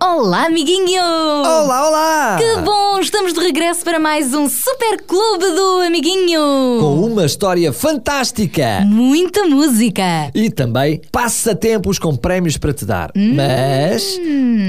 Olá, amiguinho! Olá, olá! Que bom! Estamos de regresso para mais um Super Clube do Amiguinho! Com uma história fantástica! Muita música! E também passatempos com prémios para te dar. Mas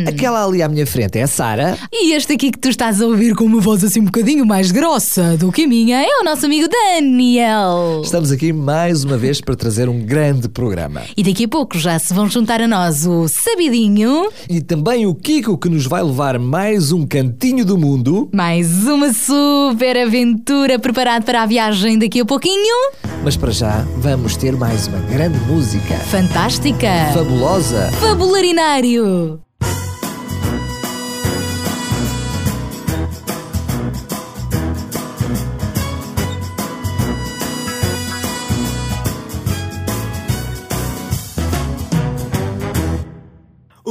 aquela ali à minha frente é a Sara. E este aqui que tu estás a ouvir com uma voz assim um bocadinho mais grossa do que a minha é o nosso amigo Daniel. Estamos aqui mais uma vez para trazer um grande programa. E daqui a pouco já se vão juntar a nós o Sabidinho, E também o Kiko que nos vai levar mais um cantinho do mundo. mais uma super aventura preparado para a viagem daqui a pouquinho. Mas para já vamos ter mais uma grande música. Fantástica! Fabulosa. Fabularinário!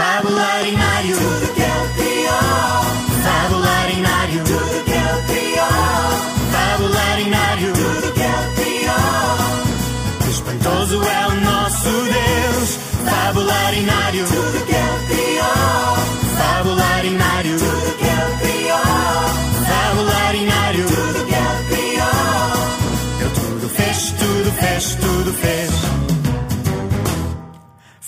Fabularinário, tudo que ele criou. Fabularinário, tudo que ele criou. Fabularinário, tudo que ele criou. Espantoso é o nosso Deus. Fabularinário, tudo que ele criou. Fabularinário, tudo que ele criou. Fabularinário, tudo que ele criou. Ele tudo fez, tudo fez, tudo fez.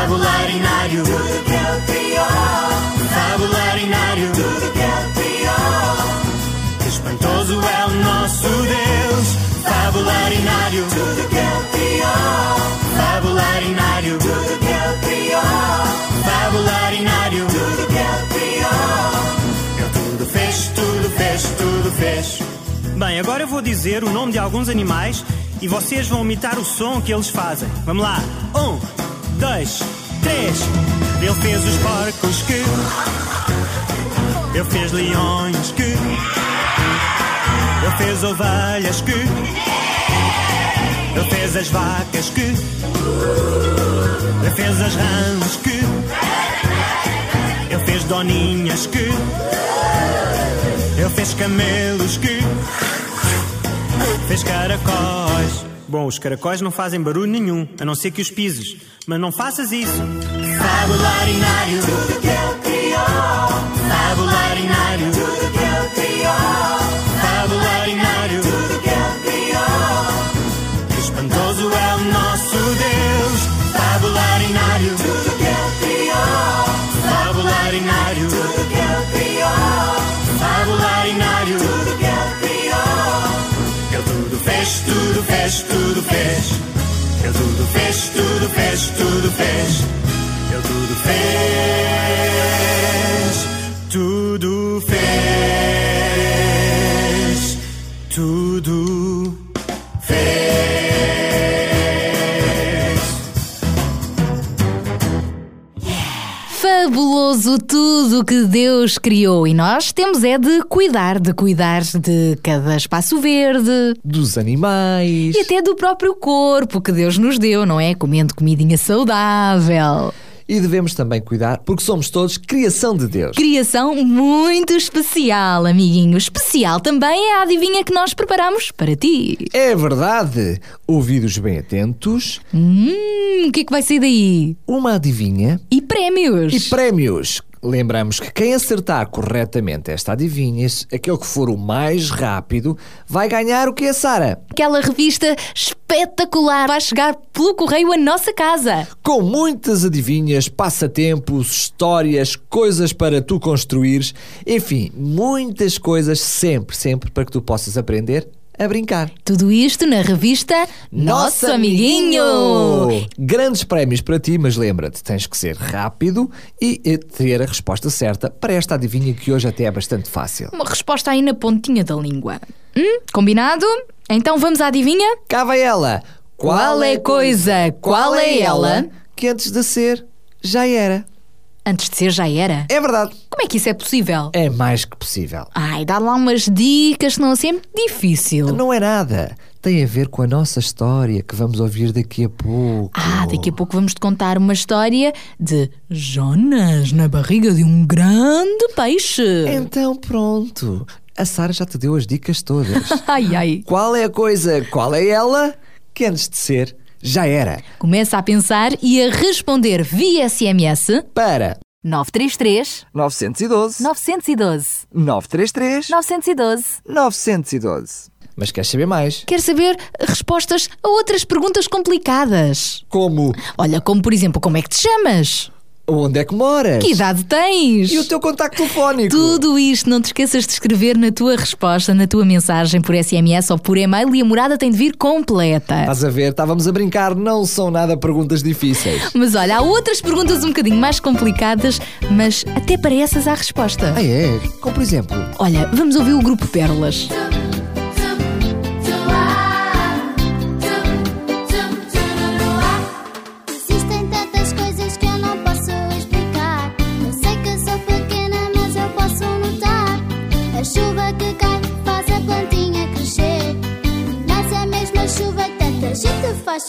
Fabularinário, tudo que ele criou. Fabularinário, tudo que ele criou. Espantoso é o nosso Deus. Fabularinário, tudo que ele criou. Fabularinário, tudo que criou. Fabularinário, tudo que ele criou. Ele tudo fez, tudo fez, tudo fez. Bem, agora eu vou dizer o nome de alguns animais e vocês vão imitar o som que eles fazem. Vamos lá. Um, dois, três. Ele fez os porcos que. Ele fez leões que. Ele fez ovelhas que. Ele fez as vacas que. Ele fez as rãs que. Ele fez doninhas que. Ele fez camelos que. Fez caracóis. Bom, os caracóis não fazem barulho nenhum, a não ser que os pises. Mas não faças isso. Fabularinário. Tudo que. Fabularinário. Tudo que. Fabularinário. Tudo fez, tudo fez, tudo fez. Ele tudo fez, tudo fez, tudo fez. Ele tudo fez, fez. Fabuloso o tudo que Deus criou e nós temos é de cuidar, de cuidar de cada espaço verde Dos animais. e até do próprio corpo que Deus nos deu, não é? Comendo comidinha saudável. E devemos também cuidar porque somos todos criação de Deus. Criação muito especial, amiguinho. Especial também é a adivinha que nós preparamos para ti. É verdade. Ouvidos bem atentos, Hum, o que é que vai sair daí? uma adivinha E prémios? e prémios. Lembramos que quem acertar corretamente esta adivinha, aquele que for o mais rápido, vai ganhar o que é, Sara? Aquela revista espetacular vai chegar pelo correio à nossa casa. Com muitas adivinhas, passatempos, histórias, coisas para tu construires, enfim, muitas coisas sempre, sempre para que tu possas aprender a brincar. Tudo isto na revista Nosso Amiguinho. Grandes prémios para ti, mas lembra-te, tens que ser rápido e ter a resposta certa para esta adivinha que hoje até é bastante fácil. Uma resposta aí na pontinha da língua. Hum, combinado? Então vamos à adivinha? Cá vai ela! Qual é coisa, qual é ela? Que antes de ser, já era. Antes de ser, já era. É verdade. Como é que isso é possível? É mais que possível. Ai, dá lá umas dicas, senão assim é muito difícil. Não é nada. Tem a ver com a nossa história que vamos ouvir daqui a pouco. Ah, daqui a pouco vamos te contar uma história de Jonas na barriga de um grande peixe. Então pronto. A Sara já te deu as dicas todas. Ai, ai. qual é a coisa, qual é ela, que antes de ser, já era. Começa a pensar e a responder via SMS Para 933 912 912 933 912. 912. Mas queres saber mais? Quer saber respostas a outras perguntas complicadas? Como Olha, como por exemplo, como é que te chamas? Onde é que moras? Que idade tens? E o teu contacto telefónico? Tudo isto, não te esqueças de escrever na tua resposta, na tua mensagem por SMS ou por e-mail e a morada tem de vir completa. Estás a ver? Estávamos a brincar, não são nada perguntas difíceis. Mas olha, há outras perguntas um bocadinho mais complicadas, mas até para essas há resposta. Ah, é? Como por exemplo, Olha, vamos ouvir o grupo Pérolas.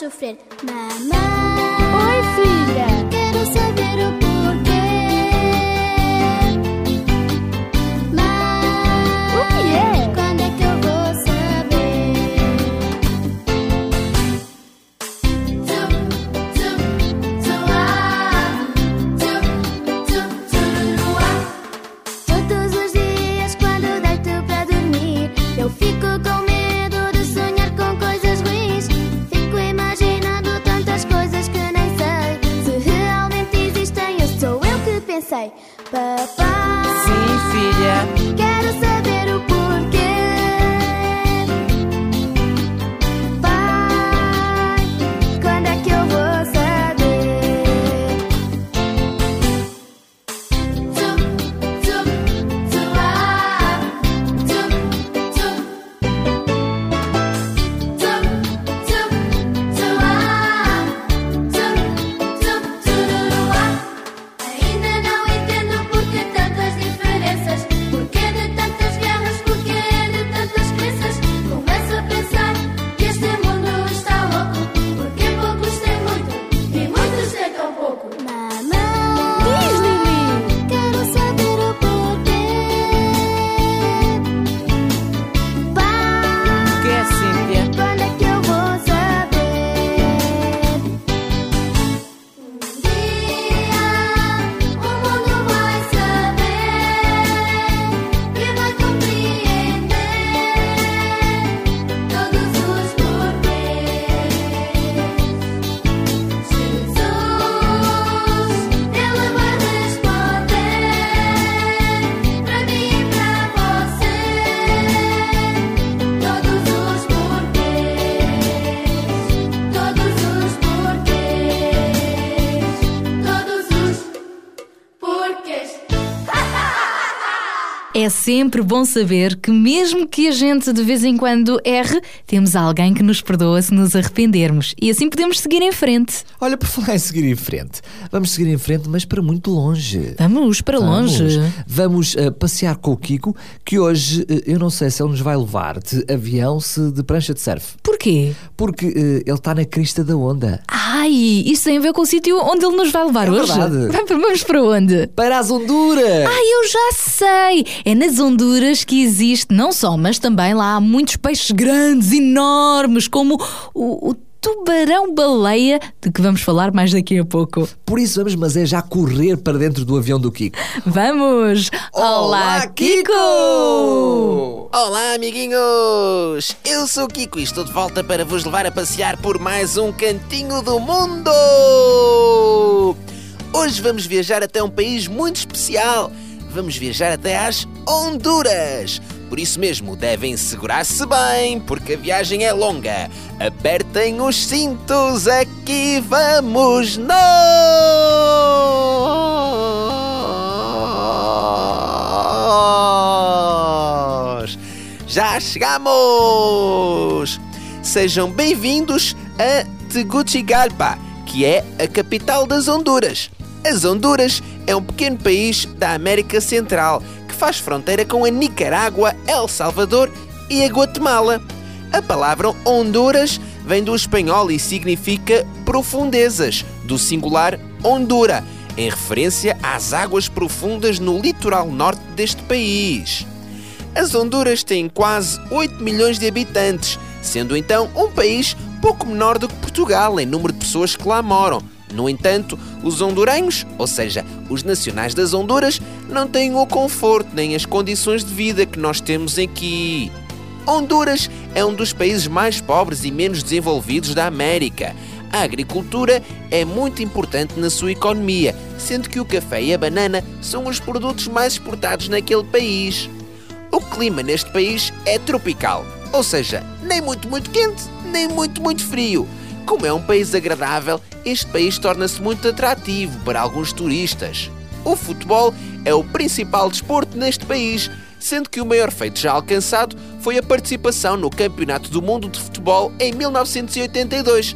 Sofrer. Mamãe. Oi, filha. Quero saber o porquê. Sempre bom saber que, mesmo que a gente de vez em quando erre, temos alguém que nos perdoa se nos arrependermos. E assim podemos seguir em frente. Olha, por falar em seguir em frente, vamos seguir em frente, mas para muito longe. Vamos para longe. Vamos uh, passear com o Kiko, que hoje uh, eu não sei se ele nos vai levar de avião, se de prancha de surf. Porquê? Porque uh, ele está na crista da onda. Ai, isso tem a ver com o sítio onde ele nos vai levar É hoje? verdade. Vamos para onde? Para as Honduras! Ai, eu já sei! É nas Honduras que existe, não só, mas também lá há muitos peixes grandes, enormes, como o, o tubarão-baleia, de que vamos falar mais daqui a pouco. Por isso vamos, mas é já correr para dentro do avião do Kiko. Vamos! Olá, Kiko! Olá, amiguinhos! Eu sou o Kiko e estou de volta para vos levar a passear por mais um cantinho do mundo! Hoje vamos viajar até um país muito especial. Vamos viajar até às Honduras. Por isso mesmo, devem segurar-se bem, porque a viagem é longa. Apertem os cintos, aqui vamos nós! Já chegamos! Sejam bem-vindos a Tegucigalpa, que é a capital das Honduras. As Honduras é um pequeno país da América Central que faz fronteira com a Nicarágua, El Salvador e a Guatemala. A palavra Honduras vem do espanhol e significa profundezas, do singular Hondura, em referência às águas profundas no litoral norte deste país. As Honduras têm quase 8 milhões de habitantes, sendo então um país pouco menor do que Portugal em número de pessoas que lá moram. No entanto, os hondurenhos, ou seja, os nacionais das Honduras, não têm o conforto nem as condições de vida que nós temos aqui. Honduras é um dos países mais pobres e menos desenvolvidos da América. A agricultura é muito importante na sua economia, sendo que o café e a banana são os produtos mais exportados naquele país. O clima neste país é tropical, ou seja, nem muito muito quente, nem muito muito frio. Como é um país agradável, este país torna-se muito atrativo para alguns turistas. O futebol é o principal desporto neste país, sendo que o maior feito já alcançado foi a participação no Campeonato do Mundo de Futebol em 1982.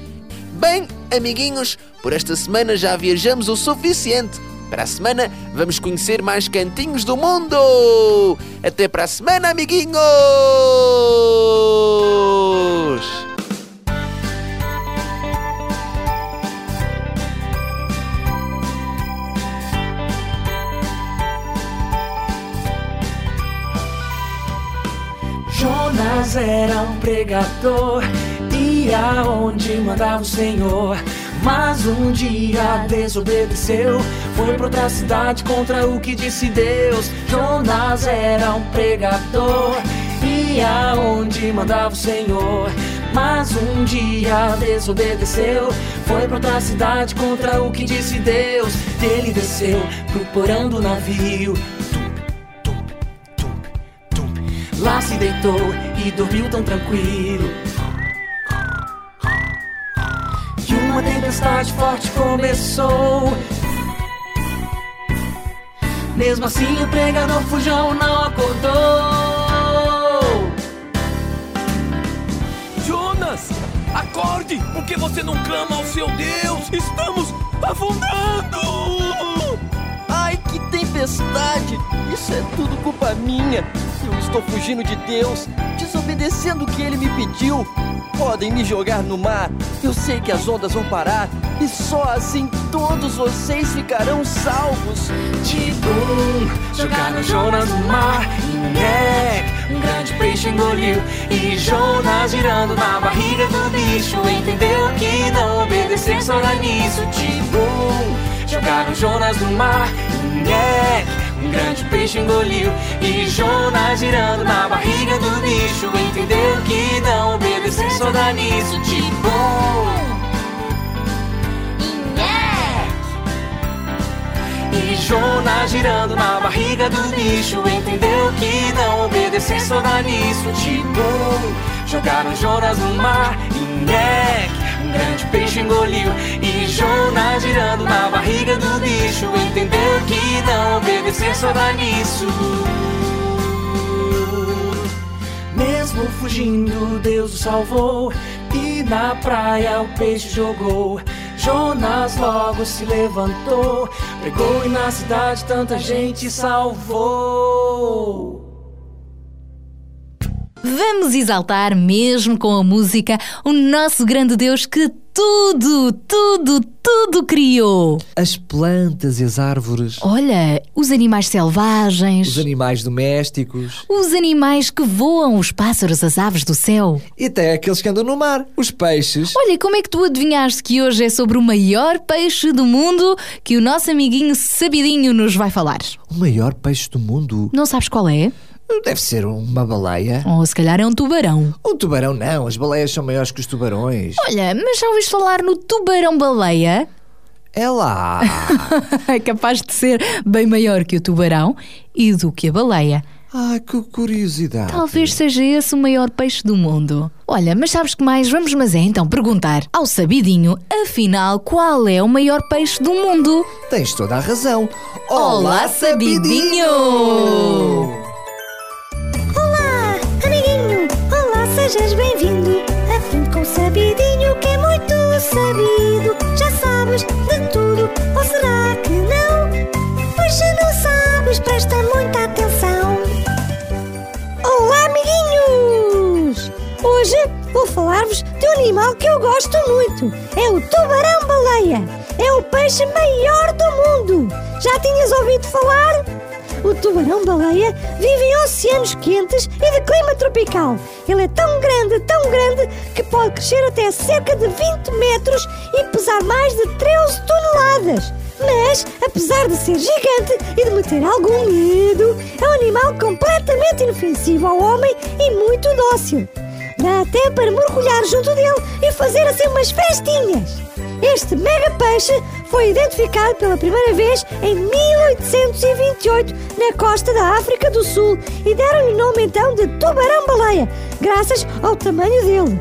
Bem, amiguinhos, por esta semana já viajamos o suficiente. Para a semana vamos conhecer mais cantinhos do mundo. Até para a semana, amiguinhos! Jonas era um pregador, ia onde mandava o Senhor. Mas um dia desobedeceu, foi pra outra cidade contra o que disse Deus. Jonas era um pregador, ia onde mandava o Senhor. Mas um dia desobedeceu, foi pra outra cidade contra o que disse Deus. Ele desceu procurando o navio. Lá se deitou e dormiu tão tranquilo. E uma tempestade forte começou. Mesmo assim, o pregador fujão não acordou. Jonas, acorde! Por que você não clama ao seu Deus? Estamos afundando! Isso é tudo culpa minha. Eu estou fugindo de Deus, desobedecendo o que ele me pediu. Podem me jogar no mar, eu sei que as ondas vão parar. E só assim todos vocês ficarão salvos. Tibum, jogaram Jonas no mar. Né, um grande peixe engoliu. E Jonas girando na barriga do bicho. Entendeu que não obedecer só nisso. Tibum, jogaram Jonas no mar. Um grande peixe engoliu. E Jonas girando na barriga do bicho. Entendeu que não obedecer só dá nisso. Tibum. E Jonas girando na barriga do bicho Entendeu que não obedecer só dá nisso Tibum, jogaram Jonas no mar E grande peixe engoliu E Jonas girando na barriga do bicho Entendeu que não obedecer só dá nisso Mesmo fugindo, Deus o salvou E na praia o peixe jogou. Jonas logo se levantou Pregou e na cidade tanta gente salvou. Vamos exaltar, mesmo com a música, o nosso grande Deus que tudo, tudo, tudo criou. As plantas e as árvores, Olha, os animais selvagens, os animais domésticos os animais que voam, os pássaros, as aves do céu. e até aqueles que andam no mar, os peixes. Olha, como é que tu adivinhaste que hoje é sobre o maior peixe do mundo que o nosso amiguinho Sabidinho nos vai falar? O maior peixe do mundo Não sabes qual é? Deve ser uma baleia. Ou se calhar é um tubarão. Um tubarão não, as baleias são maiores que os tubarões. Olha, mas já ouviste falar no tubarão-baleia? É lá. É capaz de ser bem maior que o tubarão e do que a baleia. Ah, que curiosidade. Talvez seja esse o maior peixe do mundo. Olha, mas sabes que mais? Vamos, mas é então perguntar ao Sabidinho, afinal, qual é o maior peixe do mundo? Tens toda a razão. Olá, Sabidinho! Sejas bem-vindo! Aprende com o sabidinho que é muito sabido. Já sabes de tudo, ou será que não? Pois se não sabes, presta muita atenção. Olá, amiguinhos! Hoje vou falar-vos de um animal que eu gosto muito. É o tubarão-baleia. É o peixe maior do mundo. Já tinhas ouvido falar? O tubarão-baleia vive em oceanos quentes e de clima tropical. Ele é tão grande, tão grande, que pode crescer até cerca de 20 metros e pesar mais de 13 toneladas. Mas, apesar de ser gigante e de meter algum medo, é um animal completamente inofensivo ao homem e muito dócil. Dá até para mergulhar junto dele e fazer assim umas festinhas. Este mega peixe foi identificado pela primeira vez em 1828 na costa da África do Sul e deram-lhe o nome então de tubarão-baleia, graças ao tamanho dele.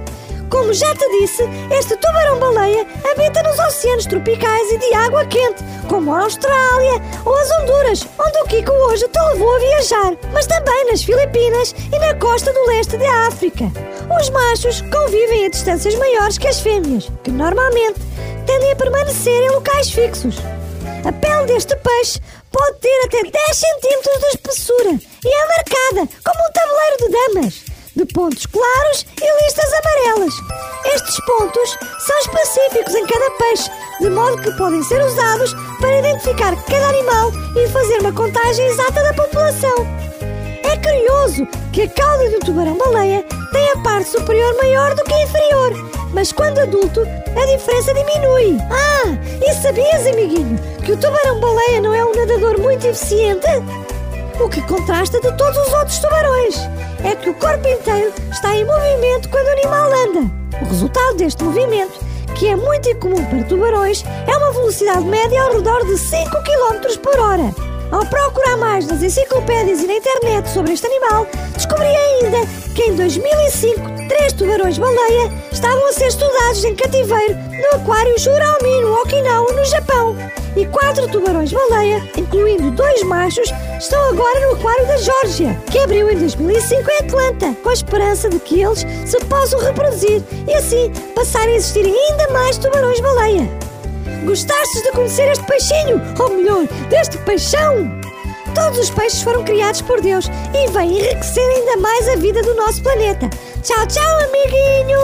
Como já te disse, este tubarão-baleia habita nos oceanos tropicais e de água quente, como a Austrália ou as Honduras, onde o Kiko hoje te levou a viajar, mas também nas Filipinas e na costa do leste da África. Os machos convivem a distâncias maiores que as fêmeas, que normalmente tendem a permanecer em locais fixos. A pele deste peixe pode ter até 10 centímetros de espessura e é marcada como um tabuleiro de damas, de pontos claros e listas amarelas. Estes pontos são específicos em cada peixe, de modo que podem ser usados para identificar cada animal e fazer uma contagem exata da população. É curioso que a cauda do tubarão-baleia tem a parte superior maior do que a inferior, mas quando adulto a diferença diminui. Ah, e sabias, amiguinho, que o tubarão-baleia não é um nadador muito eficiente? O que contrasta de todos os outros tubarões é que o corpo inteiro está em movimento quando o animal anda. O resultado deste movimento, que é muito incomum para tubarões, é uma velocidade média ao redor de 5 km por hora. Ao procurar mais nas enciclopédias e na internet sobre este animal, descobri ainda que em 2005 três tubarões-baleia estavam a ser estudados em cativeiro no aquário Juraume, no Okinawa, no Japão. E quatro tubarões-baleia, incluindo dois machos, estão agora no aquário da Geórgia, que abriu em 2005 em Atlanta, com a esperança de que eles se possam reproduzir e assim passarem a existir ainda mais tubarões-baleia. Gostastes de conhecer este peixinho? Ou melhor, deste peixão? Todos os peixes foram criados por Deus e vêm enriquecer ainda mais a vida do nosso planeta. Tchau, tchau, amiguinho!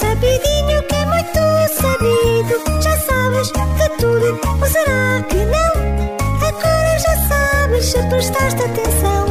Sabidinho que é muito sabido. Já sabes de tudo, ou será que não? Se prestaste atenção.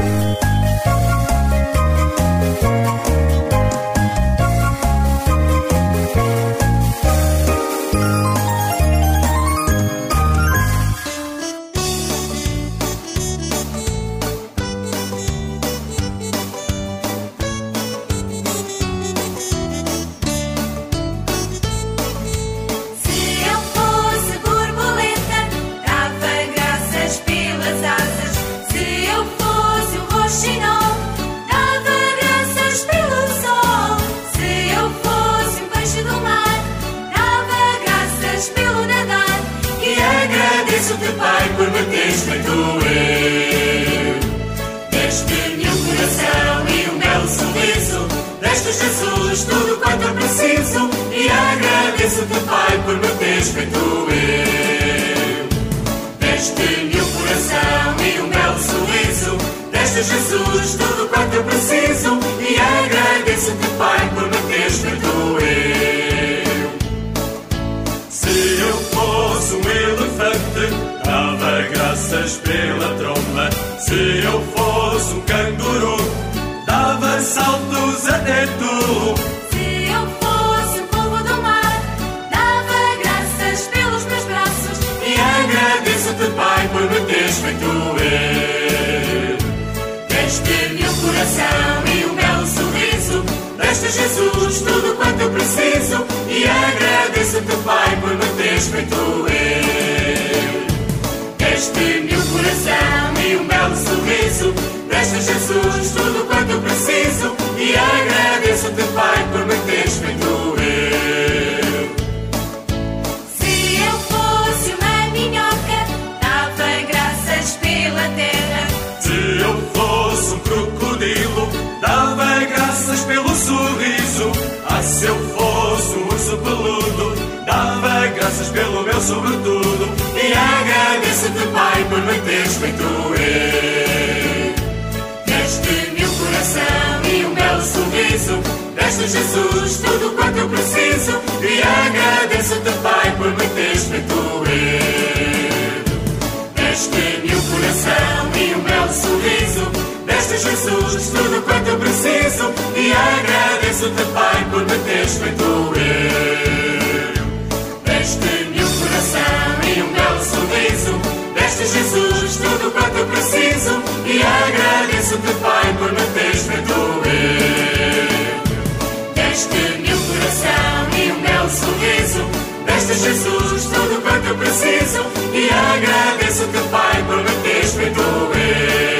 Pai, por me teres feito eu. Deste-me um coração e um belo sorriso. Deste Jesus tudo quanto eu preciso. E agradeço-te, Pai, por me teres feito eu. Deste-me um coração e um belo sorriso. Deste Jesus tudo quanto eu preciso. E agradeço-te, Pai, por me teres feito pela tromba. Se eu fosse um canguru, dava saltos até tu. Se eu fosse um povo do mar, dava graças pelos meus braços. E agradeço-te, Pai, por me teres feito eu. Deste-me um coração e um belo sorriso. Deste Jesus tudo quanto eu preciso. E agradeço-te, Pai, por me teres feito eu. Deste-me um coração e um belo sorriso. Deste Jesus tudo quanto eu preciso. E agradeço-te, Pai, por me teres feito eu. Se eu fosse uma minhoca, dava graças pela terra. Se eu fosse um crocodilo, dava graças pelo sorriso. Ah, se eu fosse um urso peludo, dava graças pelo meu sobretudo. E agradeço-te, Pai, por me teres feito eu. Deste-me um coração e um belo sorriso. Deste Jesus tudo quanto eu preciso. E agradeço-te, Pai, por me teres feito eu. Deste-me um coração e um belo sorriso. Deste Jesus tudo quanto eu preciso. E agradeço-te, Pai, por me teres feito Deste Jesus tudo quanto eu preciso. E agradeço-te, Pai, por me teres feito eu. Deste-me um coração e um belo sorriso. Deste Jesus tudo quanto eu preciso. E agradeço-te, Pai, por me teres feito eu.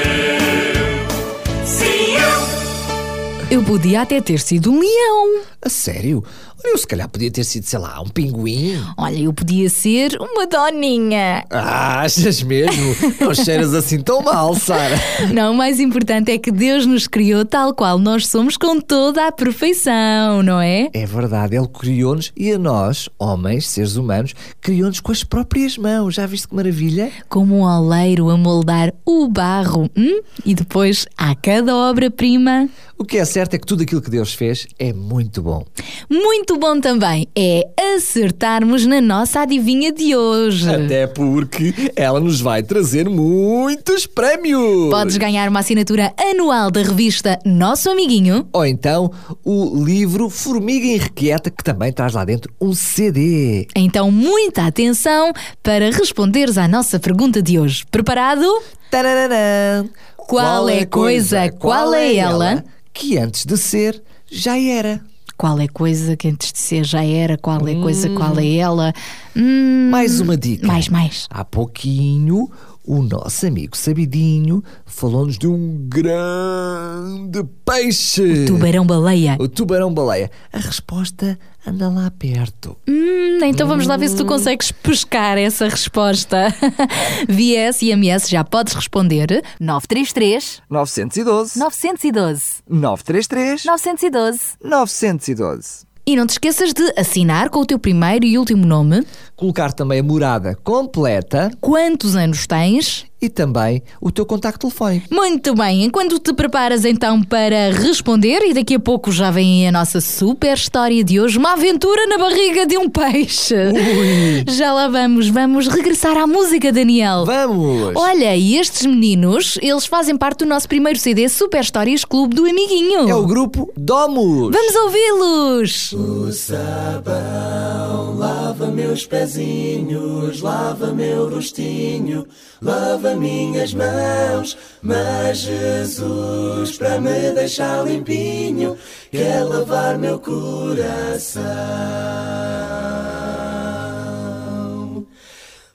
Eu. Podia até ter sido um leão. A sério? Eu se calhar podia ter sido, sei lá, um pinguim. Olha, eu podia ser uma doninha. Ah, achas mesmo? Não cheiras assim tão mal, Sara. Não, o mais importante é que Deus nos criou tal qual nós somos com toda a perfeição, não é? É verdade, Ele criou-nos e a nós, homens, seres humanos, criou-nos com as próprias mãos. Já viste que maravilha? Como um oleiro a moldar o barro. Hum? E depois há cada obra-prima. O que é certo é que tudo aquilo que Deus fez é muito bom. Muito bom também é acertarmos na nossa adivinha de hoje. Até porque ela nos vai trazer muitos prémios. Podes ganhar uma assinatura anual da revista Nosso Amiguinho. Ou então o livro Formiga Irrequieta, que também traz lá dentro um CD. Então, muita atenção para responderes à nossa pergunta de hoje. Preparado? Tarararã. Qual é coisa, qual é ela? Que antes de ser, já era. Qual é coisa que antes de ser já era? Qual é coisa, qual é ela? Hum, Mais uma dica. Mais, mais. Há pouquinho, o nosso amigo Sabidinho falou-nos de um grande peixe. Tubarão-baleia. O tubarão-baleia. A resposta anda lá perto. Hum, então vamos lá ver se tu consegues pescar essa resposta. Via SMS já podes responder. 933 912 912 933 912 912. E não te esqueças de assinar com o teu primeiro e último nome, Colocar também a morada completa quantos anos tens. e também o teu contacto telefónico. Muito bem, enquanto te preparas então para responder, e daqui a pouco já vem a nossa super história de hoje, uma aventura na barriga de um peixe. Já lá vamos, vamos regressar à música, Daniel. Vamos! Olha, e estes meninos, eles fazem parte do nosso primeiro CD Super Histórias Clube do Amiguinho. É o grupo Domus. Vamos ouvi-los! O sabão lava meus pezinhos, lava meu rostinho, lava minhas mãos. Mas Jesus, para me deixar limpinho, quer lavar meu coração.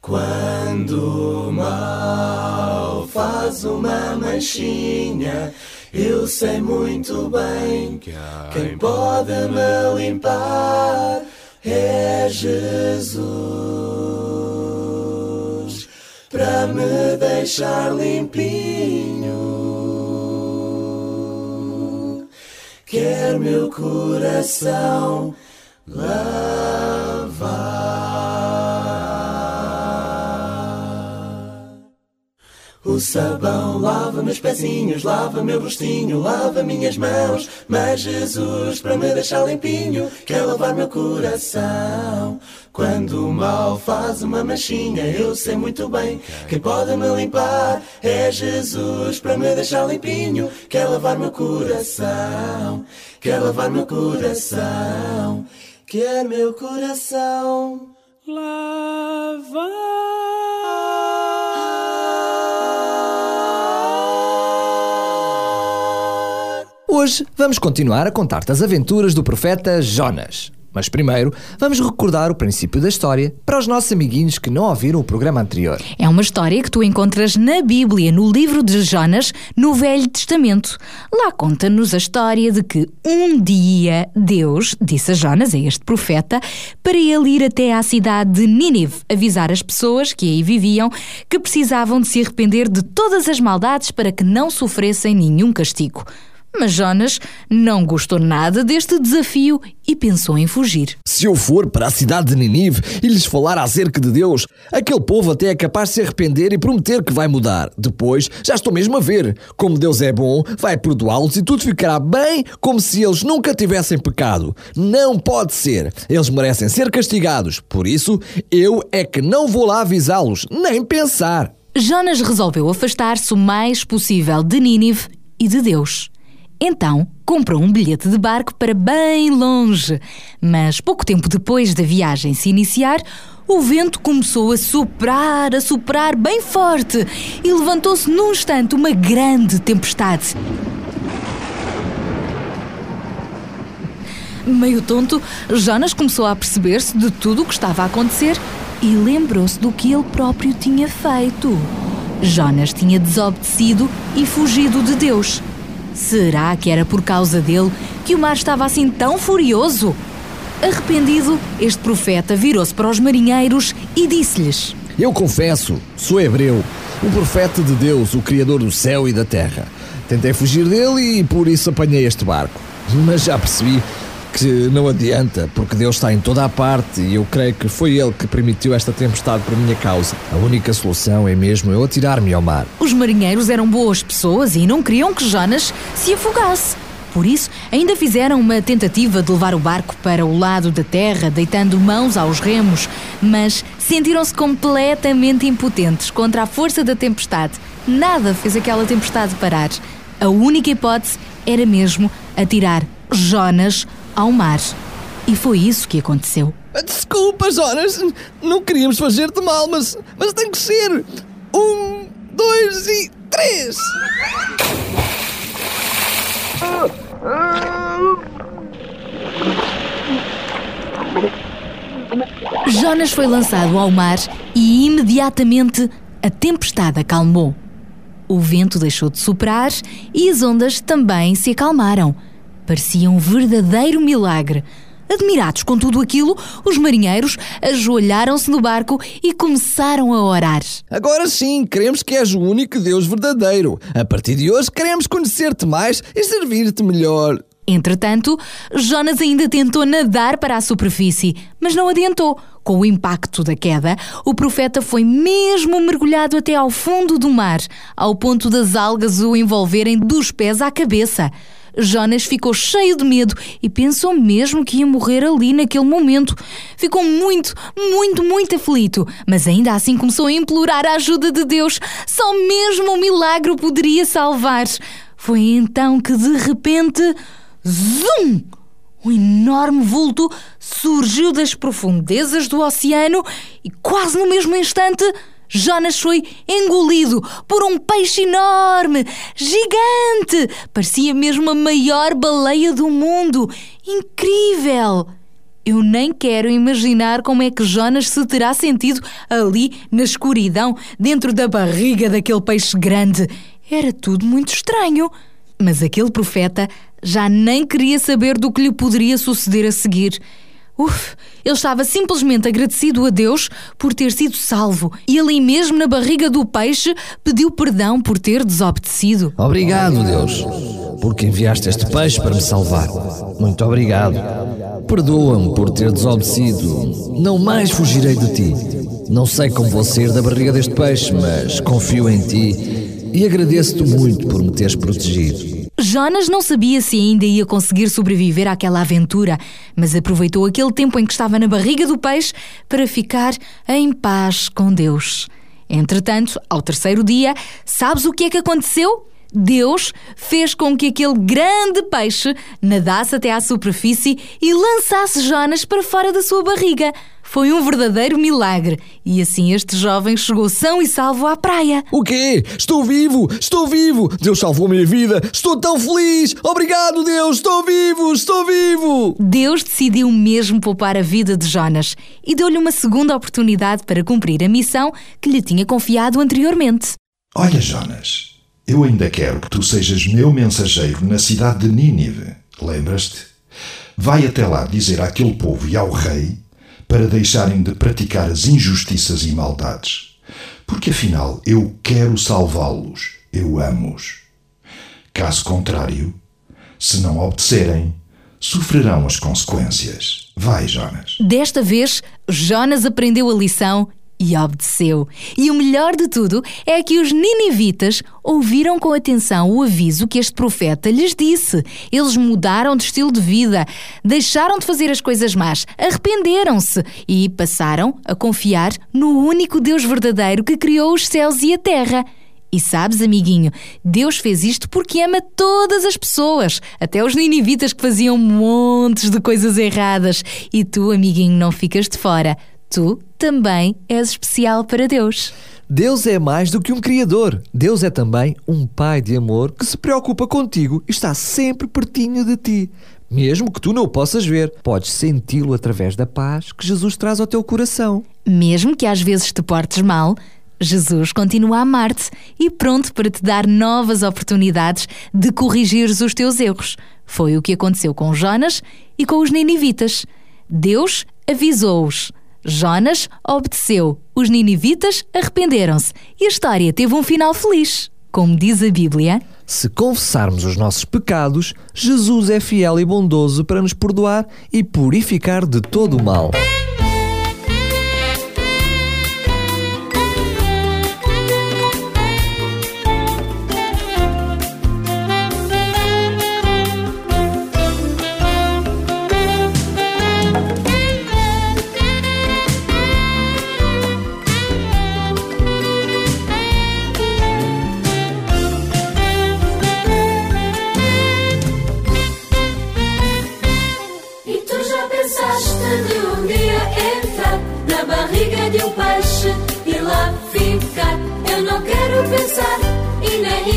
Quando o mal faz uma manchinha, eu sei muito bem quem pode me limpar é Jesus. para me deixar limpinho. Quer meu coração lavar. O sabão lava meus pezinhos, lava meu rostinho, lava minhas mãos. Mas Jesus, para me deixar limpinho, quer lavar meu coração. Quando o mal faz uma manchinha, eu sei muito bem quem pode me limpar é Jesus, para me deixar limpinho, quer lavar meu coração, quer lavar meu coração, quer meu coração lavar. Hoje vamos continuar a contar-te as aventuras do profeta Jonas. Mas primeiro, vamos recordar o princípio da história para os nossos amiguinhos que não ouviram o programa anterior. É uma história que tu encontras na Bíblia, no livro de Jonas, no Velho Testamento. Lá conta-nos a história de que um dia Deus disse a Jonas, a este profeta, para ele ir até à cidade de Nínive, avisar as pessoas que aí viviam que precisavam de se arrepender de todas as maldades para que não sofressem nenhum castigo. Mas Jonas não gostou nada deste desafio e pensou em fugir. Se eu for para a cidade de Ninive e lhes falar acerca de Deus, aquele povo até é capaz de se arrepender e prometer que vai mudar. Depois, já estou mesmo a ver. Como Deus é bom, vai perdoá-los e tudo ficará bem como se eles nunca tivessem pecado. Não pode ser. Eles merecem ser castigados. Por isso, eu é que não vou lá avisá-los, nem pensar. Jonas resolveu afastar-se o mais possível de Nínive e de Deus. Então, comprou um bilhete de barco para bem longe. Mas pouco tempo depois da viagem se iniciar, o vento começou a soprar, a soprar bem forte e levantou-se num instante uma grande tempestade. Meio tonto, Jonas começou a perceber-se de tudo o que estava a acontecer e lembrou-se do que ele próprio tinha feito. Jonas tinha desobedecido e fugido de Deus. Será que era por causa dele que o mar estava assim tão furioso? Arrependido, este profeta virou-se para os marinheiros e disse-lhes: Eu confesso, sou hebreu, o profeta de Deus, o Criador do céu e da terra. Tentei fugir dele e por isso apanhei este barco. Mas já percebi que não adianta, porque Deus está em toda a parte e eu creio que foi Ele que permitiu esta tempestade por minha causa. A única solução é mesmo eu atirar-me ao mar. Os marinheiros eram boas pessoas e não queriam que Jonas se afogasse. Por isso, ainda fizeram uma tentativa de levar o barco para o lado da terra, deitando mãos aos remos, mas sentiram-se completamente impotentes contra a força da tempestade. Nada fez aquela tempestade parar. A única hipótese era mesmo atirar Jonas ao mar. E foi isso que aconteceu. Desculpa, Jonas, não queríamos fazer-te mal, mas, mas tem que ser. Um, dois e três! Jonas foi lançado ao mar e imediatamente a tempestade acalmou. O vento deixou de soprar e as ondas também se acalmaram. Parecia um verdadeiro milagre. Admirados com tudo aquilo, os marinheiros ajoelharam-se no barco e começaram a orar. Agora sim, queremos que és o único Deus verdadeiro. A partir de hoje, queremos conhecer-te mais e servir-te melhor. Entretanto, Jonas ainda tentou nadar para a superfície, mas não adiantou. Com o impacto da queda, o profeta foi mesmo mergulhado até ao fundo do mar, ao ponto das algas o envolverem dos pés à cabeça. Jonas ficou cheio de medo e pensou mesmo que ia morrer ali naquele momento. Ficou muito, muito, muito aflito, mas ainda assim começou a implorar a ajuda de Deus. Só mesmo um milagre poderia salvar. Foi então que de repente. Zum! Um enorme vulto surgiu das profundezas do oceano e, quase no mesmo instante, Jonas foi engolido por um peixe enorme, gigante. Parecia mesmo a maior baleia do mundo. Incrível! Eu nem quero imaginar como é que Jonas se terá sentido ali na escuridão, dentro da barriga daquele peixe grande. Era tudo muito estranho. Mas aquele profeta já nem queria saber do que lhe poderia suceder a seguir. Uf, ele estava simplesmente agradecido a Deus por ter sido salvo e ali mesmo na barriga do peixe pediu perdão por ter desobedecido. Obrigado, Deus, porque enviaste este peixe para me salvar. Muito obrigado. Perdoa-me por ter desobedecido. Não mais fugirei de ti. Não sei como vou sair da barriga deste peixe, mas confio em ti e agradeço-te muito por me teres protegido. Jonas não sabia se ainda ia conseguir sobreviver àquela aventura, mas aproveitou aquele tempo em que estava na barriga do peixe para ficar em paz com Deus. Entretanto, ao terceiro dia, sabes o que é que aconteceu? Deus fez com que aquele grande peixe nadasse até à superfície e lançasse Jonas para fora da sua barriga. Foi um verdadeiro milagre. E assim este jovem chegou são e salvo à praia. O quê? Estou vivo! Estou vivo! Deus salvou a minha vida! Estou tão feliz! Obrigado, Deus! Estou vivo! Estou vivo! Deus decidiu mesmo poupar a vida de Jonas e deu-lhe uma segunda oportunidade para cumprir a missão que lhe tinha confiado anteriormente. Olha, Jonas, eu ainda quero que tu sejas meu mensageiro na cidade de Nínive. Lembras-te? Vai até lá dizer àquele povo e ao rei para deixarem de praticar as injustiças e maldades. Porque afinal eu quero salvá-los, eu amo-os. Caso contrário, se não obedecerem, sofrerão as consequências. Vai, Jonas. Desta vez, Jonas aprendeu a lição e obedeceu. E o melhor de tudo é que os ninivitas ouviram com atenção o aviso que este profeta lhes disse. Eles mudaram de estilo de vida, deixaram de fazer as coisas más, arrependeram-se e passaram a confiar no único Deus verdadeiro que criou os céus e a terra. E sabes, amiguinho, Deus fez isto porque ama todas as pessoas, até os ninivitas que faziam montes de coisas erradas. E tu, amiguinho, não ficas de fora. Tu também és especial para Deus. Deus é mais do que um Criador. Deus é também um Pai de amor que se preocupa contigo e está sempre pertinho de ti. Mesmo que tu não o possas ver, podes senti-lo através da paz que Jesus traz ao teu coração. Mesmo que às vezes te portes mal, Jesus continua a amar-te e pronto para te dar novas oportunidades de corrigires os teus erros. Foi o que aconteceu com Jonas e com os ninivitas. Deus avisou-os. Jonas obedeceu, os ninivitas arrependeram-se e a história teve um final feliz. Como diz a Bíblia, Se confessarmos os nossos pecados, Jesus é fiel e bondoso para nos perdoar e purificar de todo o mal.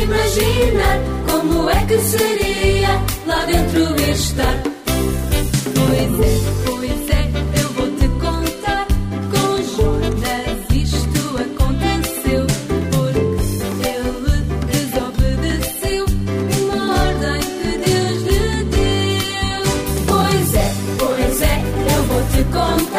Imaginar como é que seria lá dentro estar. Pois é, pois é, eu vou te contar. Com Jonas isto aconteceu porque ele desobedeceu uma ordem que Deus lhe deu. Pois é, pois é, eu vou te contar.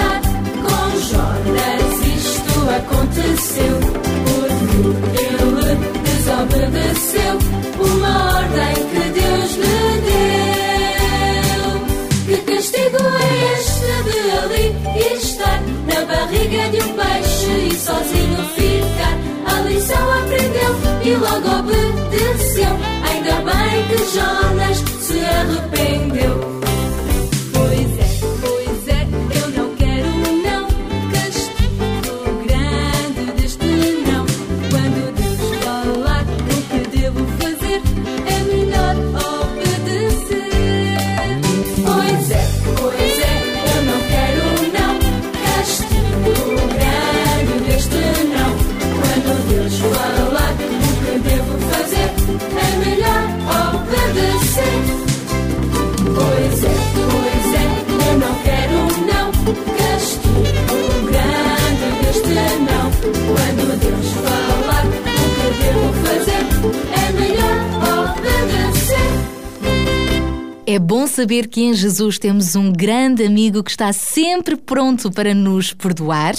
Saber que em Jesus temos um grande amigo que está sempre pronto para nos perdoar,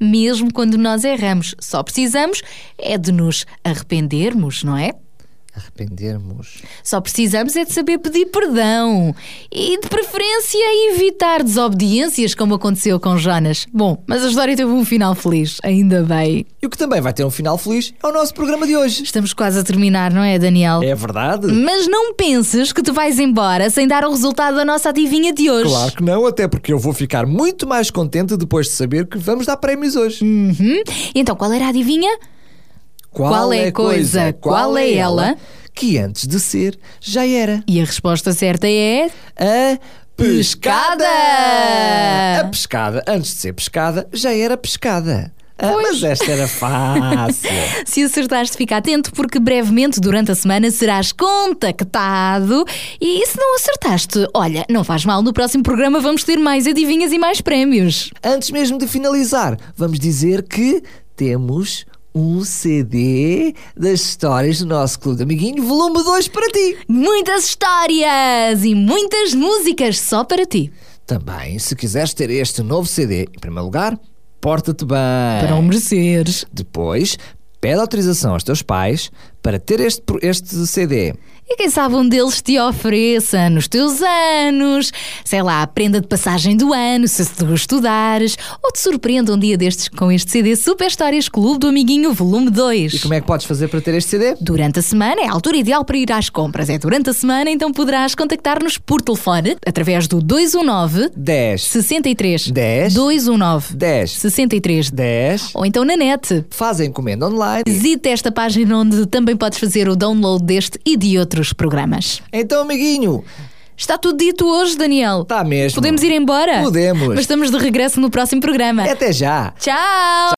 mesmo quando nós erramos. Só precisamos é de nos arrependermos, não é? Arrependermos. Só precisamos é de saber pedir perdão e, de preferência, evitar desobediências, como aconteceu com Jonas. Bom, mas a história teve um final feliz, ainda bem. E o que também vai ter um final feliz é o nosso programa de hoje. Estamos quase a terminar, não é, Daniel? É verdade. Mas não penses que tu vais embora sem dar o resultado da nossa adivinha de hoje. Claro que não, até porque eu vou ficar muito mais contente depois de saber que vamos dar prémios hoje. Uhum. Então, qual era a adivinha? Qual é a coisa, qual é ela? Que antes de ser, já era. E a resposta certa é. A pescada! A pescada, antes de ser pescada, já era pescada. Ah, mas esta era fácil. Se acertaste, fica atento, porque brevemente durante a semana serás contactado. E se não acertaste, olha, não faz mal, no próximo programa vamos ter mais adivinhas e mais prémios. Antes mesmo de finalizar, vamos dizer que temos um CD das histórias do nosso Clube de Amiguinho, volume 2 para ti. Muitas histórias e muitas músicas só para ti. Também, se quiseres ter este novo CD, em primeiro lugar, porta-te bem. Para o mereceres. Depois, pede autorização aos teus pais para ter este, este CD. E quem sabe um deles te ofereça nos teus anos, sei lá, a prenda de passagem do ano, se tu estudares, ou te surpreenda um dia destes com este CD Super Histórias Clube do Amiguinho Volume 2. E como é que podes fazer para ter este CD? Durante a semana é a altura ideal para ir às compras. É durante a semana, então poderás contactar-nos por telefone através do 219 10 63 10 219 10 63 10 ou então na net. Faz a encomenda online. Visite esta página onde também podes fazer o download deste e de outros programas. Então, amiguinho, Está tudo dito hoje, Daniel. Está mesmo. Podemos ir embora? Podemos. Mas estamos de regresso no próximo programa. Até já. Tchau.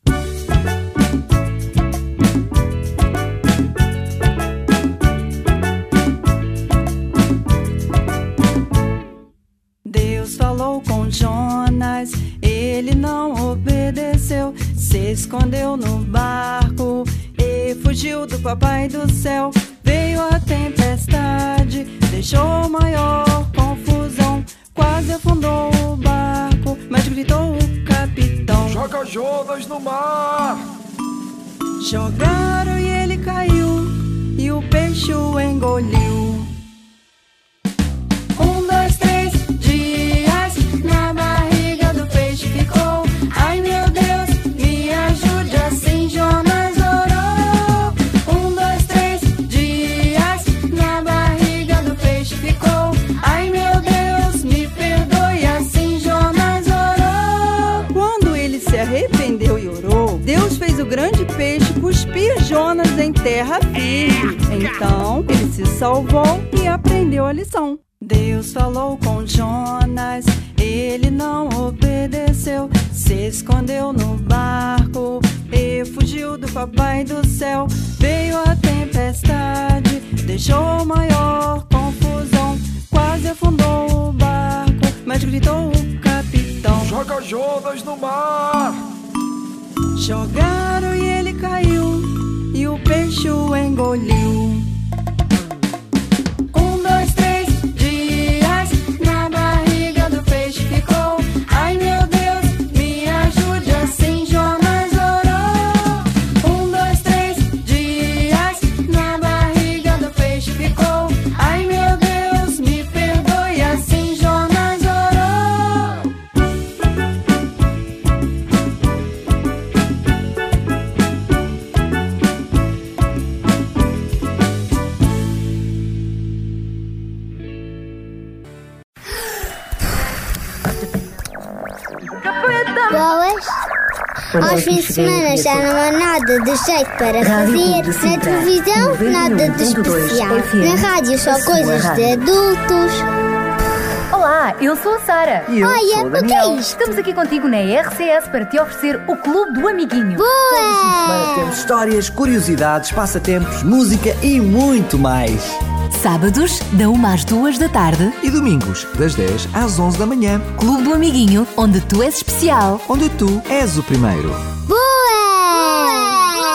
Deus falou com Jonas, ele não obedeceu, se escondeu no barco fugiu do papai do céu. Veio a tempestade, deixou maior confusão, quase afundou o barco, mas gritou o capitão: Joga Jonas no mar! Jogaram e ele caiu, e o peixe o engoliu. Terra firme. Então ele se salvou e aprendeu a lição. Deus falou com Jonas, ele não obedeceu, se escondeu no barco e fugiu do papai do céu. Veio a tempestade, deixou maior confusão, quase afundou o barco, mas gritou o capitão: Joga Jonas no mar! Jogaram e ele caiu, o peixe o engoliu. Nada de jeito para fazer. Na televisão, nada de especial. Na rádio, só coisas de adultos. Olá, eu sou a Sara. E eu Olha, sou o que é isto? Estamos aqui contigo na RCS para te oferecer o Clube do Amiguinho. Boa! Temos histórias, curiosidades, passatempos, música e muito mais. Sábados, da 1 às 2 da tarde. E domingos, das 10 às 11 da manhã. Clube do Amiguinho, onde tu és especial. Onde tu és o primeiro.